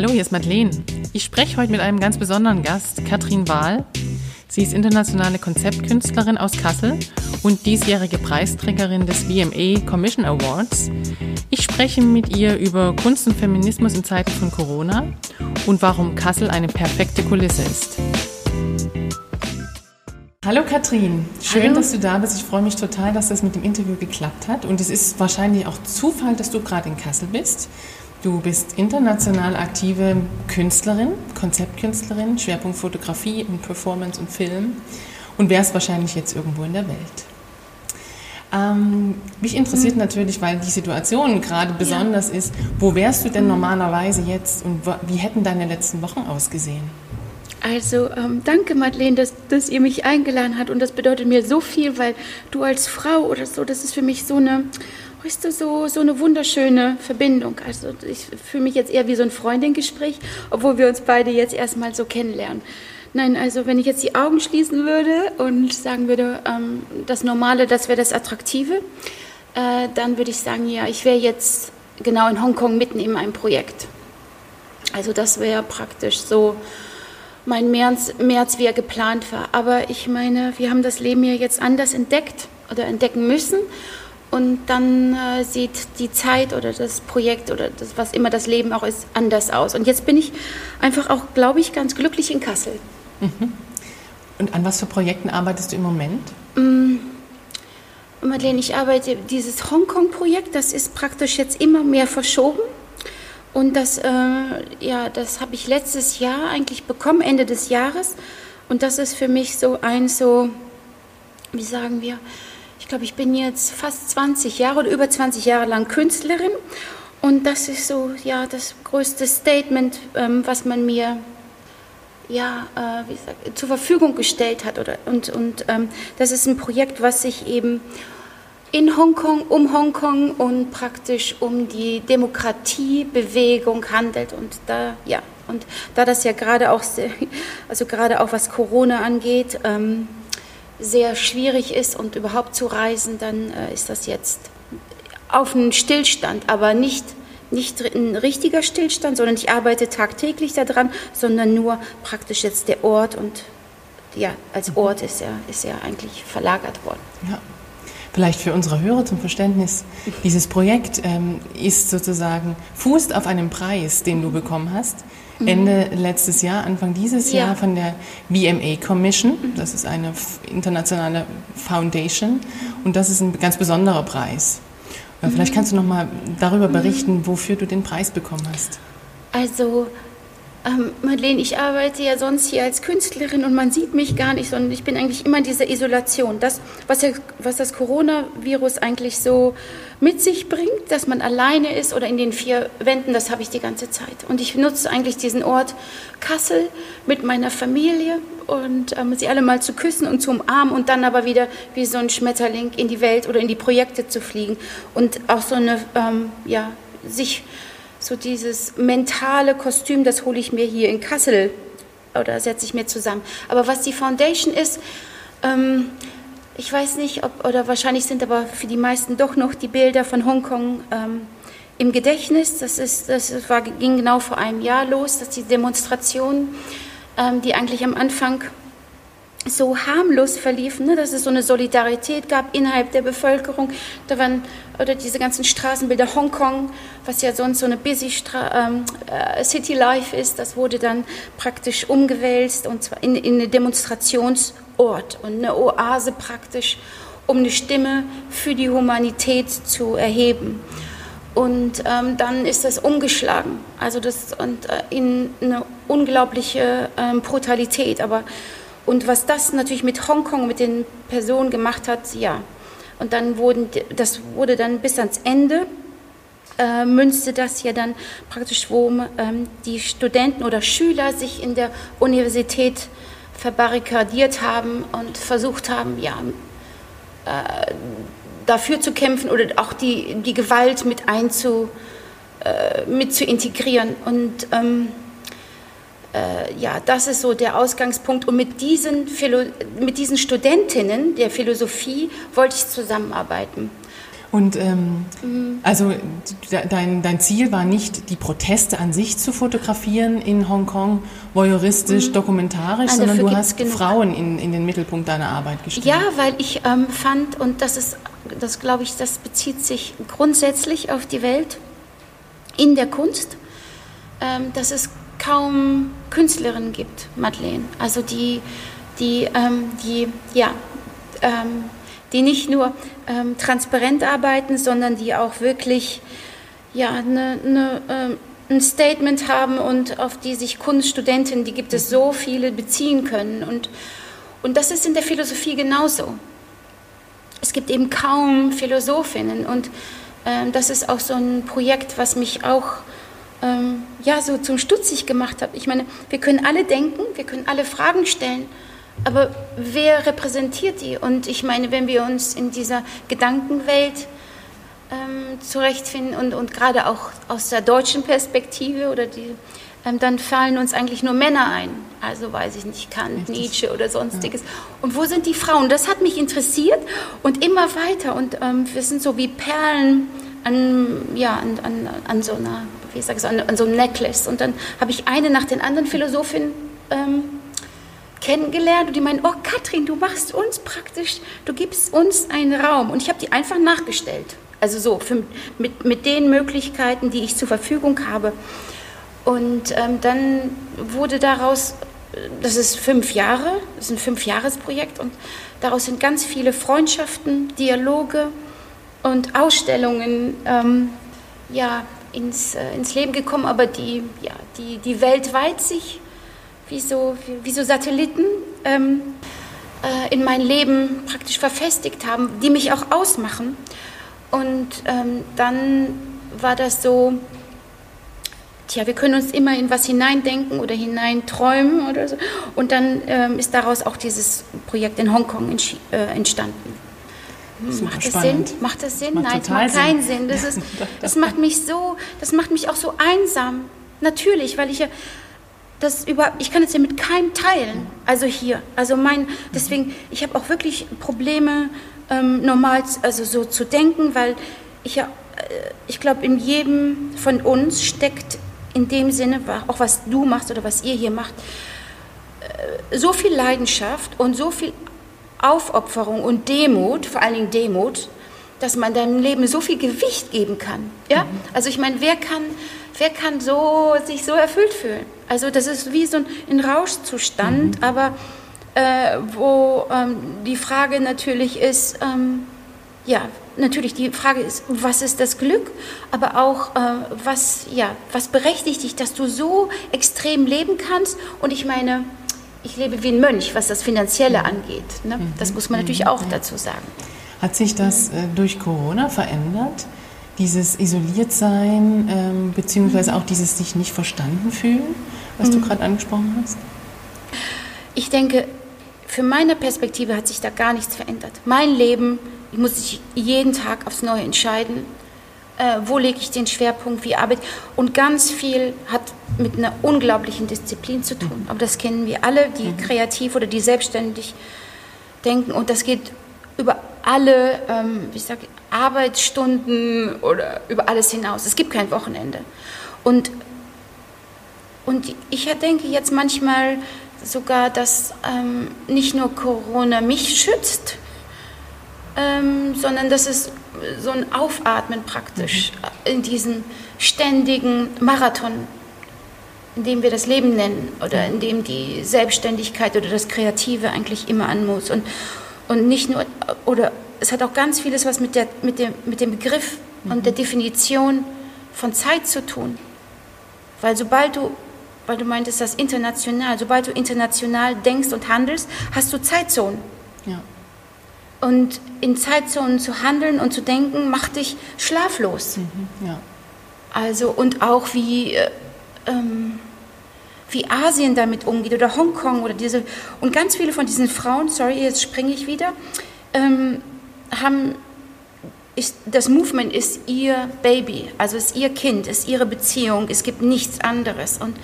Hallo, hier ist Madeleine. Ich spreche heute mit einem ganz besonderen Gast, Katrin Wahl. Sie ist internationale Konzeptkünstlerin aus Kassel und diesjährige Preisträgerin des VMA Commission Awards. Ich spreche mit ihr über Kunst und Feminismus in Zeiten von Corona und warum Kassel eine perfekte Kulisse ist. Hallo Katrin, schön, Hallo. dass du da bist. Ich freue mich total, dass das mit dem Interview geklappt hat. Und es ist wahrscheinlich auch Zufall, dass du gerade in Kassel bist. Du bist international aktive Künstlerin, Konzeptkünstlerin, Schwerpunkt Fotografie und Performance und Film und wärst wahrscheinlich jetzt irgendwo in der Welt. Ähm, mich interessiert mhm. natürlich, weil die Situation gerade besonders ja. ist, wo wärst du denn mhm. normalerweise jetzt und wie hätten deine letzten Wochen ausgesehen? Also ähm, danke Madeleine, dass, dass ihr mich eingeladen habt und das bedeutet mir so viel, weil du als Frau oder so, das ist für mich so eine weißt du, so, so eine wunderschöne Verbindung. Also ich fühle mich jetzt eher wie so ein Freundingespräch, obwohl wir uns beide jetzt erstmal so kennenlernen. Nein, also wenn ich jetzt die Augen schließen würde und sagen würde, ähm, das Normale, das wäre das Attraktive, äh, dann würde ich sagen, ja, ich wäre jetzt genau in Hongkong mitten in einem Projekt. Also das wäre praktisch so mein März, März, wie er geplant war. Aber ich meine, wir haben das Leben ja jetzt anders entdeckt oder entdecken müssen. Und dann äh, sieht die Zeit oder das Projekt oder das, was immer das Leben auch ist, anders aus. Und jetzt bin ich einfach auch, glaube ich, ganz glücklich in Kassel. Mhm. Und an was für Projekten arbeitest du im Moment? Mm, Madeleine, ich arbeite dieses Hongkong-Projekt, das ist praktisch jetzt immer mehr verschoben. Und das, äh, ja, das habe ich letztes Jahr eigentlich bekommen, Ende des Jahres. Und das ist für mich so ein so, wie sagen wir, ich glaube, ich bin jetzt fast 20 Jahre oder über 20 Jahre lang Künstlerin. Und das ist so, ja, das größte Statement, ähm, was man mir ja, äh, wie gesagt, zur Verfügung gestellt hat. Oder, und und ähm, das ist ein Projekt, was sich eben in Hongkong, um Hongkong und praktisch um die Demokratiebewegung handelt. Und da, ja, und da das ja gerade auch, also gerade auch was Corona angeht, ähm, sehr schwierig ist und überhaupt zu reisen, dann äh, ist das jetzt auf einen Stillstand, aber nicht, nicht ein richtiger Stillstand, sondern ich arbeite tagtäglich daran, sondern nur praktisch jetzt der Ort und ja, als. Ort ist er, ist er eigentlich verlagert worden. Ja. Vielleicht für unsere Hörer zum Verständnis, dieses Projekt ähm, ist sozusagen, fußt auf einem Preis, den du bekommen hast Mhm. Ende letztes Jahr, Anfang dieses ja. Jahr von der VMA Commission. Mhm. Das ist eine internationale Foundation und das ist ein ganz besonderer Preis. Äh, vielleicht mhm. kannst du noch mal darüber berichten, wofür du den Preis bekommen hast. Also ähm, Madeleine, ich arbeite ja sonst hier als Künstlerin und man sieht mich gar nicht, sondern ich bin eigentlich immer in dieser Isolation. Das, was, ja, was das Coronavirus eigentlich so mit sich bringt, dass man alleine ist oder in den vier Wänden, das habe ich die ganze Zeit. Und ich nutze eigentlich diesen Ort Kassel mit meiner Familie und ähm, sie alle mal zu küssen und zu umarmen und dann aber wieder wie so ein Schmetterling in die Welt oder in die Projekte zu fliegen und auch so eine, ähm, ja, sich so dieses mentale Kostüm, das hole ich mir hier in Kassel oder setze ich mir zusammen. Aber was die Foundation ist, ähm, ich weiß nicht, ob, oder wahrscheinlich sind aber für die meisten doch noch die Bilder von Hongkong ähm, im Gedächtnis. Das, ist, das war, ging genau vor einem Jahr los, dass die Demonstration, ähm, die eigentlich am Anfang so harmlos verliefen, ne? dass es so eine Solidarität gab innerhalb der Bevölkerung. Da waren oder diese ganzen Straßenbilder Hongkong, was ja sonst so eine busy Stra ähm, äh, City Life ist, das wurde dann praktisch umgewälzt und zwar in, in eine Demonstrationsort und eine Oase praktisch, um eine Stimme für die Humanität zu erheben. Und ähm, dann ist das umgeschlagen, also das und äh, in eine unglaubliche ähm, Brutalität. Aber und was das natürlich mit Hongkong, mit den Personen gemacht hat, ja. Und dann wurden, das wurde dann bis ans Ende, äh, münzte das ja dann praktisch, wo ähm, die Studenten oder Schüler sich in der Universität verbarrikadiert haben und versucht haben, ja, äh, dafür zu kämpfen oder auch die, die Gewalt mit einzu, äh, mit zu integrieren. Und ähm, äh, ja, das ist so der Ausgangspunkt. Und mit diesen, Philo mit diesen Studentinnen der Philosophie wollte ich zusammenarbeiten. Und ähm, mhm. also dein, dein Ziel war nicht, die Proteste an sich zu fotografieren in Hongkong, voyeuristisch, mhm. dokumentarisch, Nein, sondern du hast genug. Frauen in, in den Mittelpunkt deiner Arbeit gestellt. Ja, weil ich ähm, fand, und das ist, das glaube ich, das bezieht sich grundsätzlich auf die Welt in der Kunst, ähm, dass es kaum Künstlerinnen gibt, Madeleine. Also die, die, ähm, die ja, ähm, die nicht nur ähm, transparent arbeiten, sondern die auch wirklich ja, eine, eine, ähm, ein Statement haben und auf die sich Kunststudenten, die gibt es so viele, beziehen können. Und, und das ist in der Philosophie genauso. Es gibt eben kaum Philosophinnen und ähm, das ist auch so ein Projekt, was mich auch ähm, ja, so zum Stutzig gemacht hat. Ich meine, wir können alle denken, wir können alle Fragen stellen, aber wer repräsentiert die? Und ich meine, wenn wir uns in dieser Gedankenwelt ähm, zurechtfinden und, und gerade auch aus der deutschen Perspektive oder die, ähm, dann fallen uns eigentlich nur Männer ein. Also weiß ich nicht, Kant, Nietzsche oder sonstiges. Ja. Und wo sind die Frauen? Das hat mich interessiert und immer weiter. Und ähm, wir sind so wie Perlen an, ja, an, an, an so einer, wie sage ich, an, an so einem Necklace. Und dann habe ich eine nach den anderen Philosophin ähm, kennengelernt und die meinen, oh Katrin, du machst uns praktisch, du gibst uns einen Raum. Und ich habe die einfach nachgestellt. Also so, für, mit, mit den Möglichkeiten, die ich zur Verfügung habe. Und ähm, dann wurde daraus, das ist fünf Jahre, das ist ein Fünfjahresprojekt und daraus sind ganz viele Freundschaften, Dialoge und Ausstellungen ähm, ja, ins, äh, ins Leben gekommen, aber die, ja, die, die weltweit sich wie so, wie so Satelliten ähm, äh, in mein Leben praktisch verfestigt haben, die mich auch ausmachen. Und ähm, dann war das so, tja, wir können uns immer in was hineindenken oder hineinträumen oder so. Und dann ähm, ist daraus auch dieses Projekt in Hongkong äh, entstanden. Hm, macht das spannend. Sinn? Macht das Sinn? Macht Nein, es macht keinen Sinn. Das, ist, das macht mich so, das macht mich auch so einsam. Natürlich, weil ich ja das über, ich kann es ja mit keinem teilen. Also hier, also mein, deswegen, ich habe auch wirklich Probleme, ähm, normal, also so zu denken, weil ich ja, äh, ich glaube, in jedem von uns steckt in dem Sinne, auch was du machst oder was ihr hier macht, äh, so viel Leidenschaft und so viel Aufopferung und Demut, vor allen Dingen Demut, dass man deinem Leben so viel Gewicht geben kann. Ja? Mhm. Also ich meine, wer kann, wer kann so, sich so erfüllt fühlen? Also das ist wie so ein Rauschzustand, mhm. aber äh, wo ähm, die Frage natürlich ist, ähm, ja, natürlich die Frage ist, was ist das Glück, aber auch, äh, was, ja, was berechtigt dich, dass du so extrem leben kannst? Und ich meine, ich lebe wie ein Mönch, was das Finanzielle angeht. Ne? Mhm. Das muss man natürlich auch dazu sagen. Hat sich das äh, durch Corona verändert? Dieses Isoliertsein, ähm, beziehungsweise auch dieses sich nicht verstanden fühlen, was du mhm. gerade angesprochen hast? Ich denke, für meine Perspektive hat sich da gar nichts verändert. Mein Leben, ich muss sich jeden Tag aufs Neue entscheiden, äh, wo lege ich den Schwerpunkt, wie arbeite Und ganz viel hat mit einer unglaublichen Disziplin zu tun. Aber das kennen wir alle, die mhm. kreativ oder die selbstständig denken. Und das geht über alle, ähm, wie sag, Arbeitsstunden oder über alles hinaus. Es gibt kein Wochenende. Und, und ich denke jetzt manchmal sogar, dass ähm, nicht nur Corona mich schützt, ähm, sondern dass es so ein Aufatmen praktisch mhm. in diesem ständigen Marathon, in dem wir das Leben nennen oder in dem die Selbstständigkeit oder das Kreative eigentlich immer an muss. Und, und nicht nur, oder es hat auch ganz vieles was mit, der, mit, dem, mit dem Begriff mhm. und der Definition von Zeit zu tun. Weil sobald du, weil du meintest, das international, sobald du international denkst und handelst, hast du Zeitzonen. Ja. Und in Zeitzonen zu handeln und zu denken, macht dich schlaflos. Mhm, ja. Also, und auch wie, äh, ähm, wie Asien damit umgeht oder Hongkong oder diese, und ganz viele von diesen Frauen, sorry, jetzt springe ich wieder, ähm, haben, ist, das Movement ist ihr Baby, also ist ihr Kind, ist ihre Beziehung, es gibt nichts anderes. Und,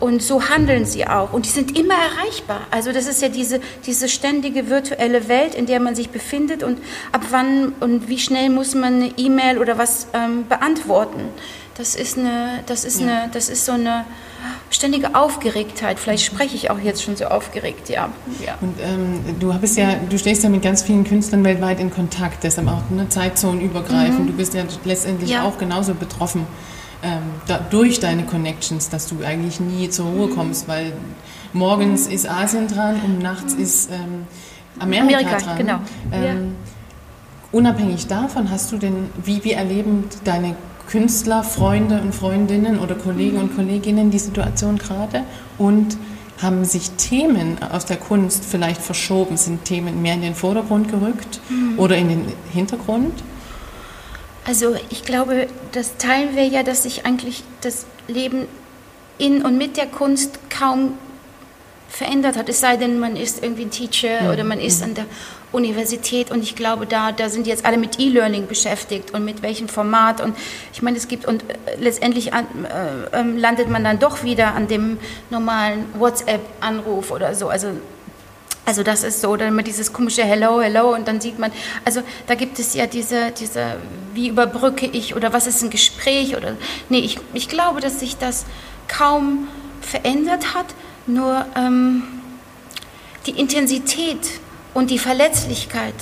und so handeln sie auch. Und die sind immer erreichbar. Also das ist ja diese, diese ständige virtuelle Welt, in der man sich befindet und ab wann und wie schnell muss man eine E-Mail oder was ähm, beantworten. Das ist, eine, das, ist ja. eine, das ist so eine ständige Aufgeregtheit. Vielleicht spreche ich auch jetzt schon so aufgeregt, ja. ja. Und ähm, du bist ja, du stehst ja mit ganz vielen Künstlern weltweit in Kontakt, deshalb auch eine Zeitzone übergreifend. Mhm. Du bist ja letztendlich ja. auch genauso betroffen ähm, durch deine Connections, dass du eigentlich nie zur Ruhe kommst, weil morgens ist Asien dran und nachts ist ähm, Amerika, Amerika, dran. Genau. Ähm, ja. Unabhängig davon hast du denn, wie, wie erleben deine Künstler, Freunde und Freundinnen oder Kollegen und Kolleginnen die Situation gerade und haben sich Themen aus der Kunst vielleicht verschoben? Sind Themen mehr in den Vordergrund gerückt mhm. oder in den Hintergrund? Also ich glaube, das teilen wir ja, dass sich eigentlich das Leben in und mit der Kunst kaum verändert hat. Es sei denn, man ist irgendwie ein Teacher ja. oder man ist mhm. an der Universität und ich glaube, da, da sind jetzt alle mit E-Learning beschäftigt und mit welchem Format und ich meine, es gibt und äh, letztendlich an, äh, äh, landet man dann doch wieder an dem normalen WhatsApp-Anruf oder so. Also also das ist so, dann immer dieses komische Hello, Hello und dann sieht man, also da gibt es ja diese, diese wie überbrücke ich oder was ist ein Gespräch oder, nee, ich, ich glaube, dass sich das kaum verändert hat, nur ähm, die Intensität und die Verletzlichkeit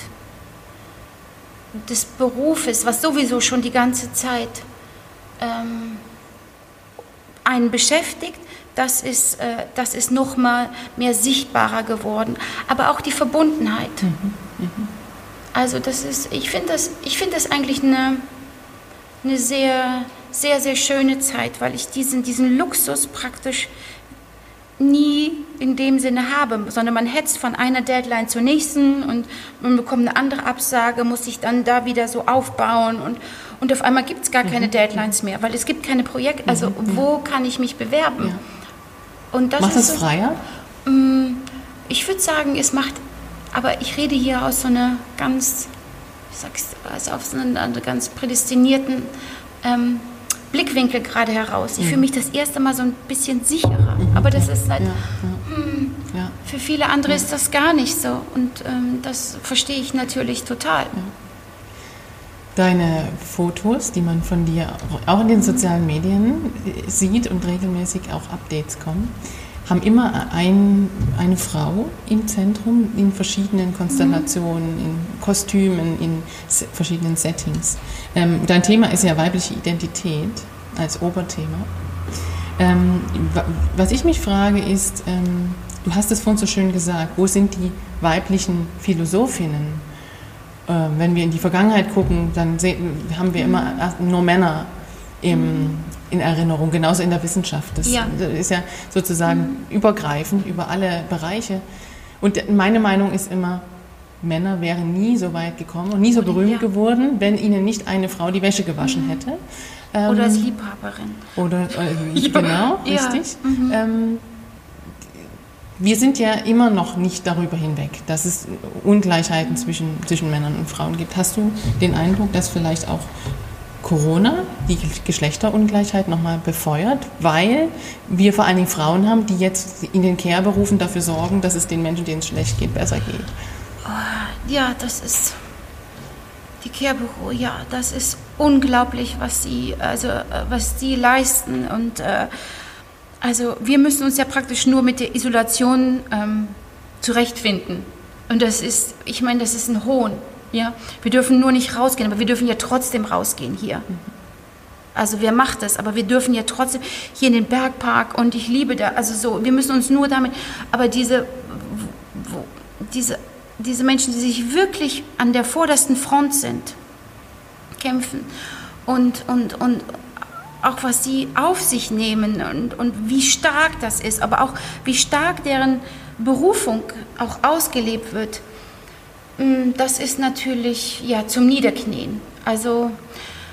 des Berufes, was sowieso schon die ganze Zeit ähm, einen beschäftigt, das ist, äh, das ist noch mal mehr sichtbarer geworden. Aber auch die Verbundenheit. Mhm. Mhm. Also das ist, ich finde das, ich finde das eigentlich eine, eine sehr, sehr, sehr schöne Zeit, weil ich diesen, diesen Luxus praktisch nie in dem Sinne habe, sondern man hetzt von einer Deadline zur nächsten und man bekommt eine andere Absage, muss sich dann da wieder so aufbauen und, und auf einmal gibt es gar keine mhm. Deadlines mehr, weil es gibt keine Projekte, also mhm. wo kann ich mich bewerben? Ja. Und das macht es so, freier? Mm, ich würde sagen, es macht, aber ich rede hier aus so einer ganz, ich sag's, also auf so einer, einer ganz prädestinierten ähm, Blickwinkel gerade heraus. Ich mhm. fühle mich das erste Mal so ein bisschen sicherer. Mhm. Aber das ist halt, ja, ja. Mh, ja. für viele andere ist das gar nicht so. Und ähm, das verstehe ich natürlich total. Deine Fotos, die man von dir auch in den sozialen Medien sieht und regelmäßig auch Updates kommen, haben immer ein, eine Frau im Zentrum in verschiedenen Konstellationen, in Kostümen, in verschiedenen Settings. Ähm, dein Thema ist ja weibliche Identität als Oberthema. Ähm, was ich mich frage ist, ähm, du hast es vorhin so schön gesagt, wo sind die weiblichen Philosophinnen? Äh, wenn wir in die Vergangenheit gucken, dann sehen, haben wir immer nur Männer im, in Erinnerung, genauso in der Wissenschaft. Das ja. ist ja sozusagen mhm. übergreifend über alle Bereiche. Und meine Meinung ist immer, Männer wären nie so weit gekommen und nie so berühmt ja. geworden, wenn ihnen nicht eine Frau die Wäsche gewaschen mhm. hätte. Ähm, oder als Liebhaberin. Oder, äh, genau, richtig. Mhm. Ähm, wir sind ja immer noch nicht darüber hinweg, dass es Ungleichheiten zwischen, zwischen Männern und Frauen gibt. Hast du den Eindruck, dass vielleicht auch Corona die Geschlechterungleichheit nochmal befeuert, weil wir vor allen Dingen Frauen haben, die jetzt in den Care-Berufen dafür sorgen, dass es den Menschen, denen es schlecht geht, besser geht? Oh, ja, das ist die Care-Büro, ja, das ist unglaublich, was sie, also, äh, was sie leisten und äh, also wir müssen uns ja praktisch nur mit der Isolation ähm, zurechtfinden. Und das ist, ich meine, das ist ein Hohn. Ja? Wir dürfen nur nicht rausgehen, aber wir dürfen ja trotzdem rausgehen hier. Also wer macht das? Aber wir dürfen ja trotzdem hier in den Bergpark und ich liebe da, also so, wir müssen uns nur damit, aber diese, wo, diese, diese Menschen, die sich wirklich an der vordersten Front sind, kämpfen und, und, und, auch was sie auf sich nehmen und, und wie stark das ist, aber auch wie stark deren Berufung auch ausgelebt wird, mm, das ist natürlich ja zum Niederknien. Also,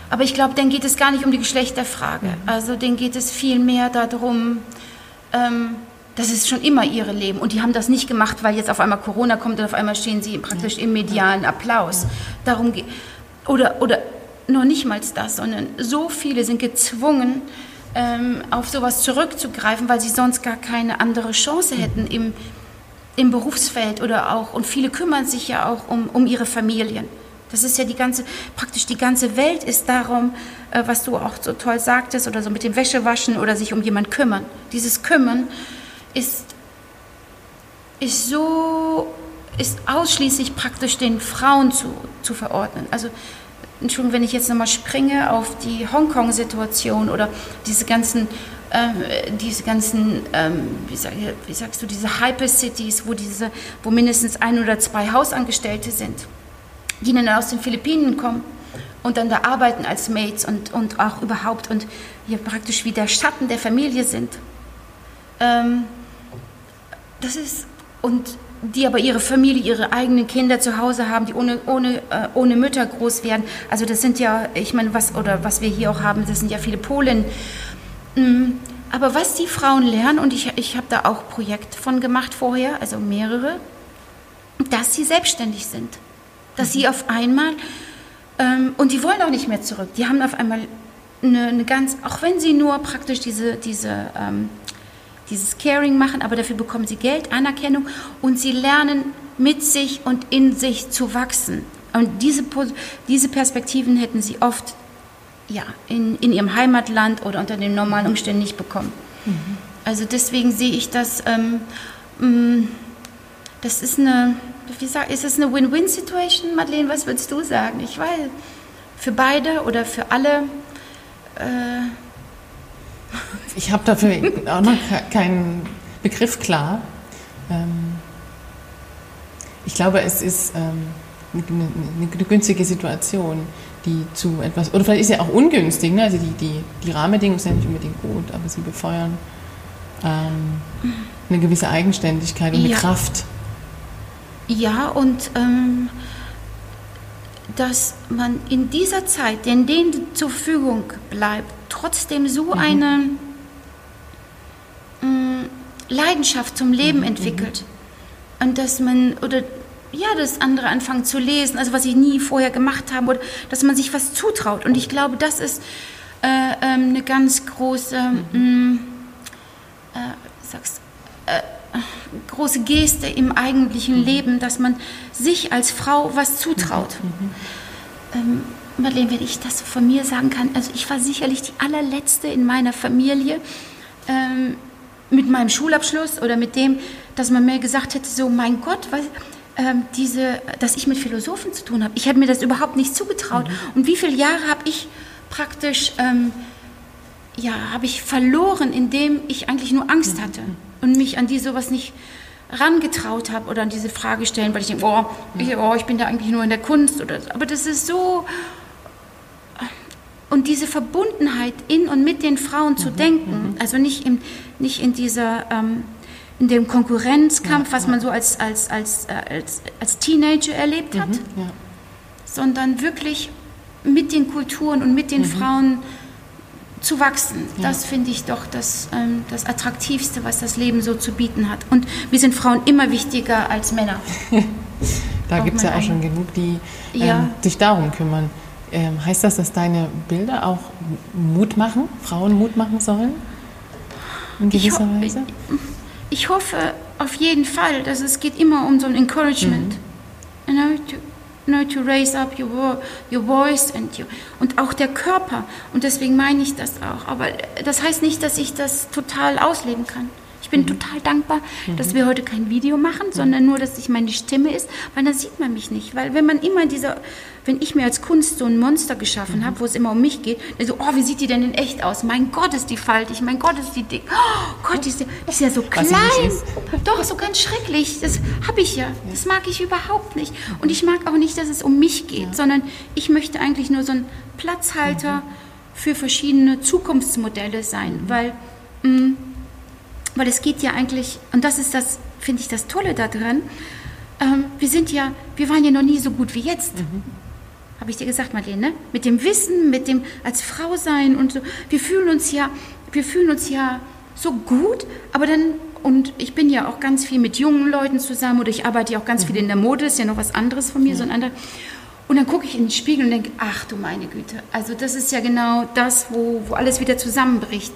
aber ich glaube, dann geht es gar nicht um die Geschlechterfrage. Mhm. Also, denen geht es viel mehr darum, ähm, das ist schon immer ihre Leben. Und die haben das nicht gemacht, weil jetzt auf einmal Corona kommt und auf einmal stehen sie praktisch im medialen Applaus. Darum geht oder oder noch nicht mal das, sondern so viele sind gezwungen, ähm, auf sowas zurückzugreifen, weil sie sonst gar keine andere Chance hätten im, im Berufsfeld oder auch, und viele kümmern sich ja auch um, um ihre Familien. Das ist ja die ganze, praktisch die ganze Welt ist darum, äh, was du auch so toll sagtest, oder so mit dem Wäschewaschen oder sich um jemanden kümmern. Dieses Kümmern ist, ist so, ist ausschließlich praktisch den Frauen zu, zu verordnen. Also, Entschuldigung, wenn ich jetzt nochmal springe auf die Hongkong-Situation oder diese ganzen ähm, diese ganzen, ähm, wie, sag, wie, sagst du, diese Hyper-Cities, wo, diese, wo mindestens ein oder zwei Hausangestellte sind die dann aus den Philippinen kommen und dann da arbeiten als Mates und, und auch überhaupt und hier praktisch wie der Schatten der Familie sind. Ähm, das ist, und die aber ihre Familie, ihre eigenen Kinder zu Hause haben, die ohne, ohne, äh, ohne Mütter groß werden. Also das sind ja, ich meine, was, oder was wir hier auch haben, das sind ja viele Polen. Mhm. Aber was die Frauen lernen, und ich, ich habe da auch Projekt von gemacht vorher, also mehrere, dass sie selbstständig sind dass sie auf einmal, ähm, und die wollen auch nicht mehr zurück, die haben auf einmal eine, eine ganz, auch wenn sie nur praktisch diese, diese, ähm, dieses Caring machen, aber dafür bekommen sie Geld, Anerkennung und sie lernen mit sich und in sich zu wachsen. Und diese, diese Perspektiven hätten sie oft ja, in, in ihrem Heimatland oder unter den normalen Umständen nicht bekommen. Mhm. Also deswegen sehe ich das, ähm, mm, das ist eine, wie sag, ist es eine Win-Win-Situation, Madeleine? Was würdest du sagen? Ich weiß, für beide oder für alle? Äh ich habe dafür auch noch keinen Begriff klar. Ähm ich glaube, es ist ähm, eine, günstige Situation, die zu etwas, oder vielleicht ist sie auch ungünstig, ne? also die, die, die Rahmenbedingungen sind nicht unbedingt gut, aber sie befeuern ähm, eine gewisse Eigenständigkeit und eine ja. Kraft. Ja, und ähm, dass man in dieser Zeit, in denen zur Verfügung bleibt, trotzdem so mhm. eine äh, Leidenschaft zum Leben mhm. entwickelt. Und dass man, oder ja, dass andere anfangen zu lesen, also was ich nie vorher gemacht habe, oder dass man sich was zutraut. Und ich glaube, das ist äh, äh, eine ganz große, mhm. äh, sag's, äh, große Geste im eigentlichen mhm. Leben, dass man sich als Frau was zutraut. Mhm. Ähm, Marlene, wenn ich das von mir sagen kann, also ich war sicherlich die allerletzte in meiner Familie ähm, mit meinem Schulabschluss oder mit dem, dass man mir gesagt hätte, so mein Gott, was, ähm, diese, dass ich mit Philosophen zu tun habe. Ich habe mir das überhaupt nicht zugetraut. Mhm. Und wie viele Jahre habe ich praktisch, ähm, ja, habe ich verloren, indem ich eigentlich nur Angst mhm. hatte und mich an die sowas nicht rangetraut habe oder an diese Frage stellen, weil ich denke, oh, ich, oh, ich bin da eigentlich nur in der Kunst oder so. Aber das ist so und diese Verbundenheit in und mit den Frauen zu mhm, denken, mhm. also nicht, im, nicht in dieser ähm, in dem Konkurrenzkampf, ja, was man so als, als, als, äh, als, als Teenager erlebt hat, mhm, ja. sondern wirklich mit den Kulturen und mit den mhm. Frauen zu wachsen. Das finde ich doch das, ähm, das Attraktivste, was das Leben so zu bieten hat. Und wir sind Frauen immer wichtiger als Männer. da gibt es ja auch schon genug, die ähm, sich darum kümmern. Ähm, heißt das, dass deine Bilder auch Mut machen, Frauen Mut machen sollen? In gewisser ich Weise? Ich hoffe auf jeden Fall, dass es geht immer um so ein Encouragement. Mhm. You know, to, you know, to raise up your, your voice and you, und auch der Körper. Und deswegen meine ich das auch. Aber das heißt nicht, dass ich das total ausleben kann bin mhm. total dankbar, mhm. dass wir heute kein Video machen, sondern nur, dass ich meine Stimme ist, weil dann sieht man mich nicht. Weil wenn man immer dieser, wenn ich mir als Kunst so ein Monster geschaffen mhm. habe, wo es immer um mich geht, dann so, oh, wie sieht die denn in echt aus? Mein Gott, ist die faltig, mein Gott, ist die dick. Oh Gott, die ist, die ist ja so klein. Doch, so ganz schrecklich. Das habe ich ja. Das mag ich überhaupt nicht. Und ich mag auch nicht, dass es um mich geht, ja. sondern ich möchte eigentlich nur so ein Platzhalter mhm. für verschiedene Zukunftsmodelle sein, mhm. weil mh, mm, weil es geht ja eigentlich, und das ist das, finde ich, das Tolle daran, ähm, wir sind ja, wir waren ja noch nie so gut wie jetzt. Mhm. Habe ich dir gesagt, Marlene, ne? Mit dem Wissen, mit dem als Frau sein und so. Wir fühlen uns ja, wir fühlen uns ja so gut, aber dann, und ich bin ja auch ganz viel mit jungen Leuten zusammen oder ich arbeite ja auch ganz mhm. viel in der Mode, ist ja noch was anderes von mir, mhm. so ein anderer. Und dann gucke ich in den Spiegel und denke, ach du meine Güte, also das ist ja genau das, wo, wo alles wieder zusammenbricht,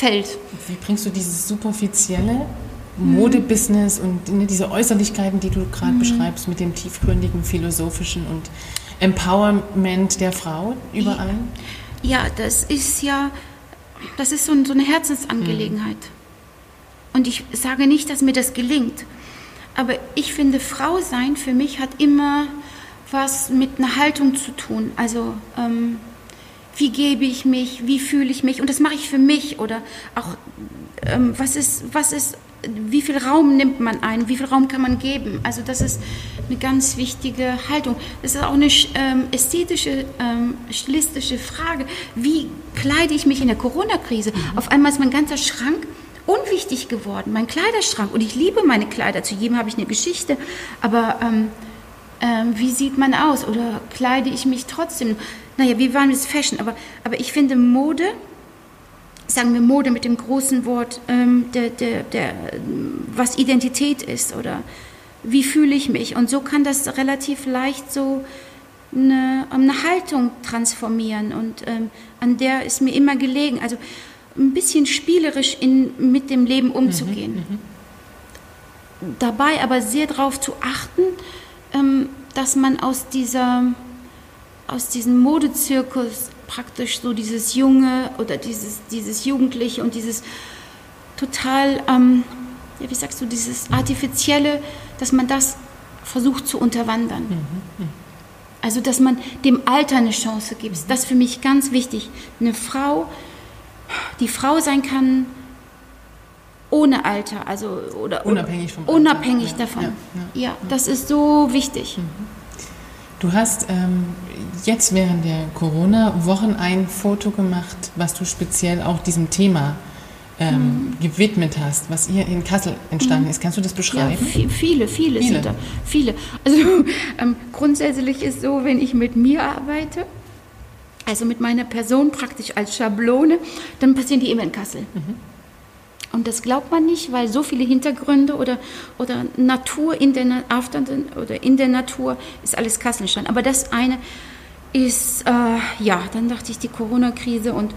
fällt. Wie bringst du dieses superfizielle Modebusiness und ne, diese Äußerlichkeiten, die du gerade mhm. beschreibst, mit dem tiefgründigen philosophischen und Empowerment der Frau überall? Ja, das ist ja, das ist so, so eine Herzensangelegenheit. Mhm. Und ich sage nicht, dass mir das gelingt, aber ich finde, Frau sein für mich hat immer was mit einer Haltung zu tun. Also ähm, wie gebe ich mich, wie fühle ich mich und das mache ich für mich oder auch ähm, was ist, was ist wie viel Raum nimmt man ein, wie viel Raum kann man geben. Also das ist eine ganz wichtige Haltung. Das ist auch eine ähm, ästhetische, ähm, stilistische Frage. Wie kleide ich mich in der Corona-Krise? Mhm. Auf einmal ist mein ganzer Schrank unwichtig geworden, mein Kleiderschrank. Und ich liebe meine Kleider. Zu jedem habe ich eine Geschichte. Aber ähm, ähm wie sieht man aus? Oder kleide ich mich trotzdem? Naja, wie waren es Fashion? Aber, aber ich finde Mode sagen wir Mode mit dem großen Wort, ähm, der, der, der, was Identität ist oder wie fühle ich mich. Und so kann das relativ leicht so eine, eine Haltung transformieren und ähm, an der ist mir immer gelegen. Also ein bisschen spielerisch in, mit dem Leben umzugehen. Mhm, mhm. Dabei aber sehr darauf zu achten, ähm, dass man aus, dieser, aus diesem Modezirkus praktisch so dieses Junge oder dieses, dieses Jugendliche und dieses total, ähm, ja, wie sagst du, dieses Artifizielle, dass man das versucht zu unterwandern. Mhm. Also, dass man dem Alter eine Chance gibt. Mhm. Das ist für mich ganz wichtig. Eine Frau, die Frau sein kann ohne Alter, also oder unabhängig, vom unabhängig Alter. davon. Ja, ja, ja, das ist so wichtig. Mhm. Du hast ähm, jetzt während der Corona-Wochen ein Foto gemacht, was du speziell auch diesem Thema ähm, mhm. gewidmet hast, was hier in Kassel entstanden mhm. ist. Kannst du das beschreiben? Ja, viele, viele, viele, sind da. Viele. Also ähm, grundsätzlich ist so, wenn ich mit mir arbeite, also mit meiner Person praktisch als Schablone, dann passieren die immer in Kassel. Mhm. Und das glaubt man nicht, weil so viele Hintergründe oder, oder Natur in der, oder in der Natur ist alles Kassel entstanden. Aber das eine ist, äh, ja, dann dachte ich, die Corona-Krise und,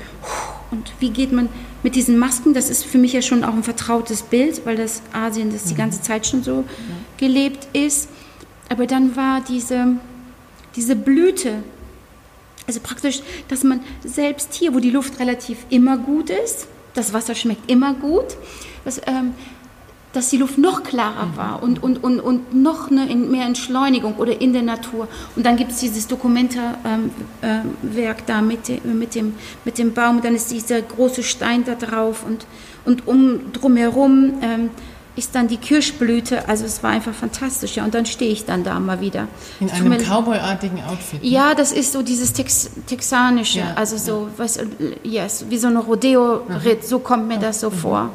und wie geht man mit diesen Masken? Das ist für mich ja schon auch ein vertrautes Bild, weil das Asien das die mhm. ganze Zeit schon so gelebt ist. Aber dann war diese, diese Blüte, also praktisch, dass man selbst hier, wo die Luft relativ immer gut ist, das Wasser schmeckt immer gut, dass, ähm, dass die Luft noch klarer mhm. war und, und, und, und noch eine mehr Entschleunigung oder in der Natur. Und dann gibt es dieses Dokumentarwerk ähm, äh, da mit, mit, dem, mit dem Baum, und dann ist dieser große Stein da drauf und, und um drumherum ähm, ist dann die Kirschblüte, also es war einfach fantastisch, ja, und dann stehe ich dann da mal wieder. In einem Cowboy-artigen Outfit. Ne? Ja, das ist so dieses Tex Texanische, ja, also so, ja. was, yes, wie so eine Rodeo-Ritt, so kommt mir das so mhm. vor.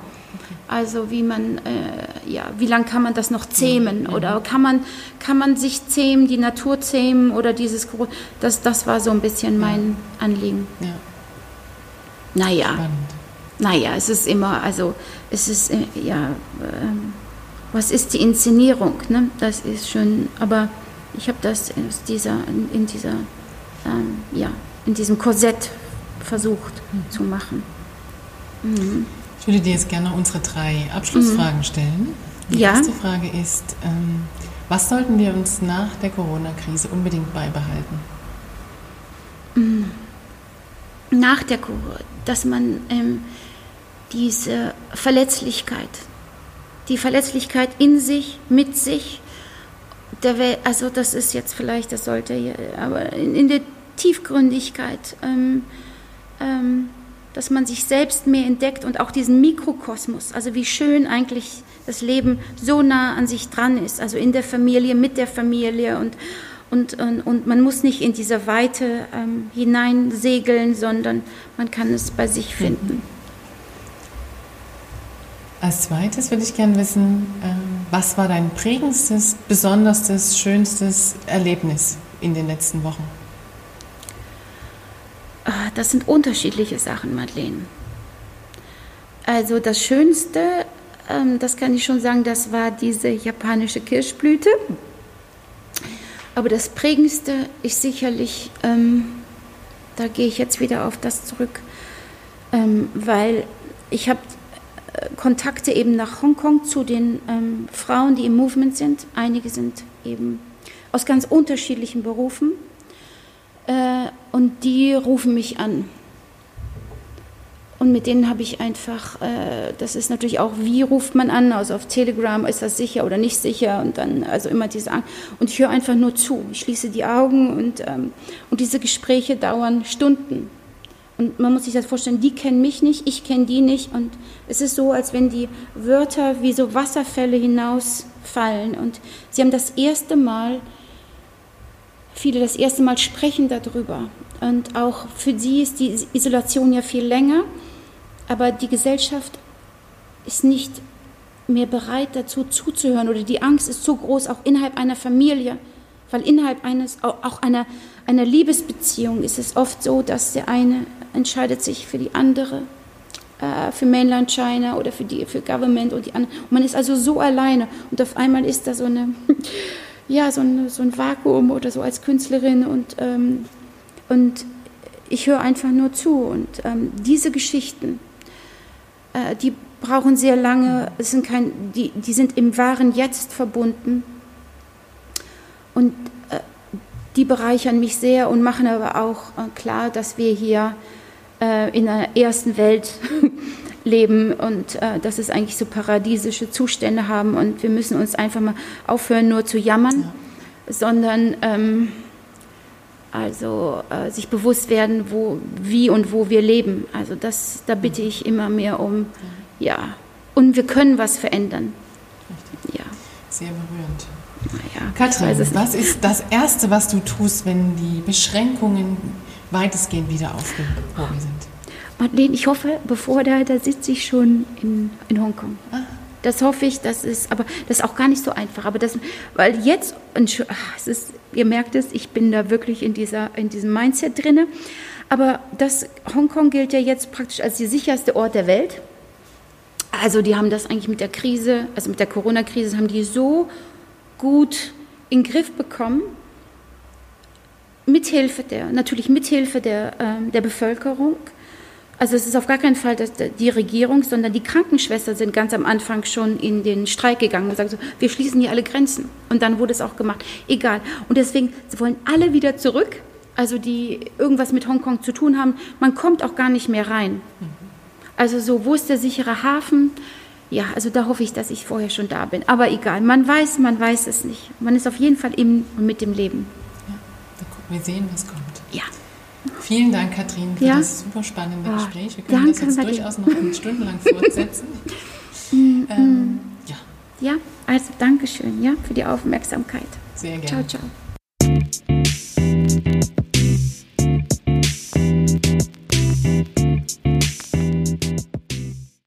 Also wie man, äh, ja, wie lange kann man das noch zähmen mhm. oder kann man, kann man sich zähmen, die Natur zähmen oder dieses, das, das war so ein bisschen mein Anliegen. Ja. Naja. Spannend naja, es ist immer, also es ist, äh, ja, ähm, was ist die Inszenierung? Ne? Das ist schon, aber ich habe das aus dieser, in, in dieser, ähm, ja, in diesem Korsett versucht mhm. zu machen. Mhm. Ich würde dir jetzt gerne unsere drei Abschlussfragen mhm. stellen. Die ja. erste Frage ist, ähm, was sollten wir uns nach der Corona-Krise unbedingt beibehalten? Mhm. Nach der Corona, dass man ähm, diese Verletzlichkeit, die Verletzlichkeit in sich, mit sich, Welt, also das ist jetzt vielleicht, das sollte, aber in, in der Tiefgründigkeit, ähm, ähm, dass man sich selbst mehr entdeckt und auch diesen Mikrokosmos, also wie schön eigentlich das Leben so nah an sich dran ist, also in der Familie, mit der Familie und, und, und, und man muss nicht in diese Weite ähm, hineinsegeln, sondern man kann es bei sich finden. Mhm. Als zweites würde ich gerne wissen, ähm, was war dein prägendstes, besonderstes, schönstes Erlebnis in den letzten Wochen? Ah, das sind unterschiedliche Sachen, Madeleine. Also das Schönste, ähm, das kann ich schon sagen, das war diese japanische Kirschblüte. Aber das Prägendste ist sicherlich, ähm, da gehe ich jetzt wieder auf das zurück, weil ich habe Kontakte eben nach Hongkong zu den ähm, Frauen, die im Movement sind. Einige sind eben aus ganz unterschiedlichen Berufen äh, und die rufen mich an und mit denen habe ich einfach, äh, das ist natürlich auch, wie ruft man an, also auf Telegram, ist das sicher oder nicht sicher und dann, also immer diese Angst. Und ich höre einfach nur zu, ich schließe die Augen und, ähm, und diese Gespräche dauern Stunden. Und man muss sich das vorstellen, die kennen mich nicht, ich kenne die nicht. Und es ist so, als wenn die Wörter wie so Wasserfälle hinausfallen. Und sie haben das erste Mal, viele das erste Mal sprechen darüber. Und auch für sie ist die Isolation ja viel länger. Aber die Gesellschaft ist nicht mehr bereit dazu zuzuhören. Oder die Angst ist zu groß, auch innerhalb einer Familie, weil innerhalb eines, auch einer, einer Liebesbeziehung ist es oft so, dass der eine entscheidet sich für die andere, äh, für Mainland China oder für die für Government und die andere. Und man ist also so alleine und auf einmal ist da so eine ja so, eine, so ein Vakuum oder so als Künstlerin und ähm, und ich höre einfach nur zu und ähm, diese Geschichten äh, die brauchen sehr lange, es sind kein, die, die sind im wahren Jetzt verbunden. Und die bereichern mich sehr und machen aber auch äh, klar, dass wir hier äh, in einer ersten Welt leben und äh, dass es eigentlich so paradiesische Zustände haben und wir müssen uns einfach mal aufhören, nur zu jammern, ja. sondern ähm, also äh, sich bewusst werden, wo, wie und wo wir leben. Also das, da bitte ich immer mehr um, ja. Und wir können was verändern. Ja. Sehr berührend. Naja, Katrin, was ist das Erste, was du tust, wenn die Beschränkungen weitestgehend wieder aufgehoben sind? Madeleine, ich hoffe, bevor da, da sitze ich schon in, in Hongkong. Ah. Das hoffe ich, das ist, aber das ist auch gar nicht so einfach. Aber das, weil jetzt, es ist, ihr merkt es, ich bin da wirklich in, dieser, in diesem Mindset drinne. Aber das, Hongkong gilt ja jetzt praktisch als der sicherste Ort der Welt. Also die haben das eigentlich mit der Krise, also mit der Corona-Krise, haben die so gut in den Griff bekommen. Mithilfe der, natürlich mithilfe der, äh, der Bevölkerung. Also es ist auf gar keinen Fall die Regierung, sondern die Krankenschwestern sind ganz am Anfang schon in den Streik gegangen und sagen so, wir schließen hier alle Grenzen. Und dann wurde es auch gemacht. Egal. Und deswegen wollen alle wieder zurück, also die irgendwas mit Hongkong zu tun haben. Man kommt auch gar nicht mehr rein. Also so, wo ist der sichere Hafen? Ja, also da hoffe ich, dass ich vorher schon da bin. Aber egal, man weiß, man weiß es nicht. Man ist auf jeden Fall im und mit dem Leben. Ja, wir sehen, was kommt. Ja. Vielen Dank, Katrin, für ja? das super spannende oh, Gespräch. Wir können das jetzt durchaus noch stundenlang fortsetzen. Mm, ähm, mm. ja. ja, also Dankeschön ja, für die Aufmerksamkeit. Sehr gerne. Ciao, ciao.